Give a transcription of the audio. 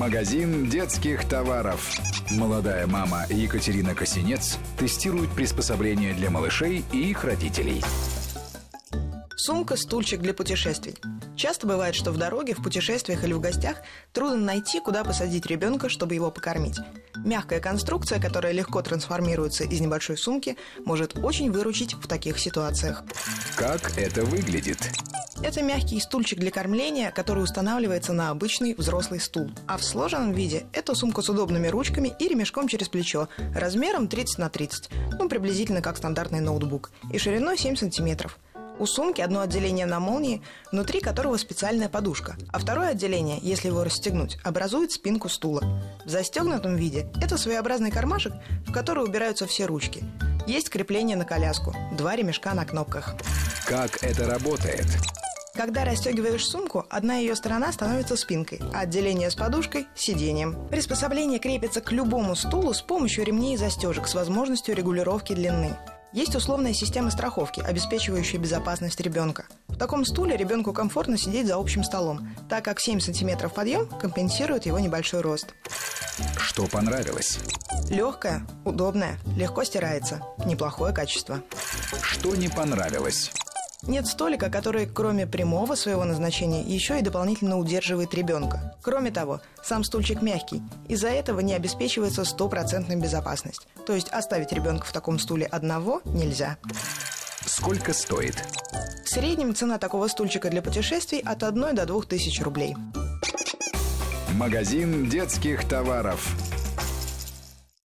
Магазин детских товаров. Молодая мама Екатерина Косинец тестирует приспособления для малышей и их родителей. Сумка, стульчик для путешествий. Часто бывает, что в дороге, в путешествиях или в гостях трудно найти, куда посадить ребенка, чтобы его покормить. Мягкая конструкция, которая легко трансформируется из небольшой сумки, может очень выручить в таких ситуациях. Как это выглядит? Это мягкий стульчик для кормления, который устанавливается на обычный взрослый стул. А в сложенном виде это сумка с удобными ручками и ремешком через плечо, размером 30 на 30, ну приблизительно как стандартный ноутбук, и шириной 7 сантиметров. У сумки одно отделение на молнии, внутри которого специальная подушка, а второе отделение, если его расстегнуть, образует спинку стула. В застегнутом виде это своеобразный кармашек, в который убираются все ручки. Есть крепление на коляску, два ремешка на кнопках. Как это работает? Когда расстегиваешь сумку, одна ее сторона становится спинкой, а отделение с подушкой – сиденьем. Приспособление крепится к любому стулу с помощью ремней и застежек с возможностью регулировки длины. Есть условная система страховки, обеспечивающая безопасность ребенка. В таком стуле ребенку комфортно сидеть за общим столом, так как 7 сантиметров подъем компенсирует его небольшой рост. Что понравилось? Легкая, удобная, легко стирается. Неплохое качество. Что не понравилось? Нет столика, который, кроме прямого своего назначения, еще и дополнительно удерживает ребенка. Кроме того, сам стульчик мягкий, из-за этого не обеспечивается стопроцентная безопасность. То есть оставить ребенка в таком стуле одного нельзя. Сколько стоит? В среднем цена такого стульчика для путешествий от 1 до 2 тысяч рублей. Магазин детских товаров.